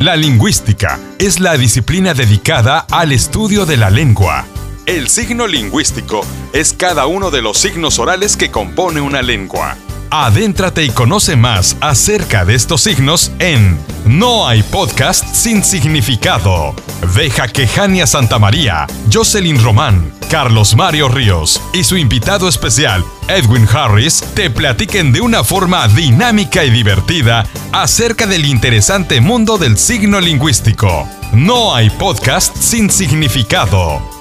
La lingüística es la disciplina dedicada al estudio de la lengua. El signo lingüístico es cada uno de los signos orales que compone una lengua. Adéntrate y conoce más acerca de estos signos en No hay podcast sin significado. Deja que Jania Santamaría, Jocelyn Román, Carlos Mario Ríos y su invitado especial, Edwin Harris, te platiquen de una forma dinámica y divertida acerca del interesante mundo del signo lingüístico. No hay podcast sin significado.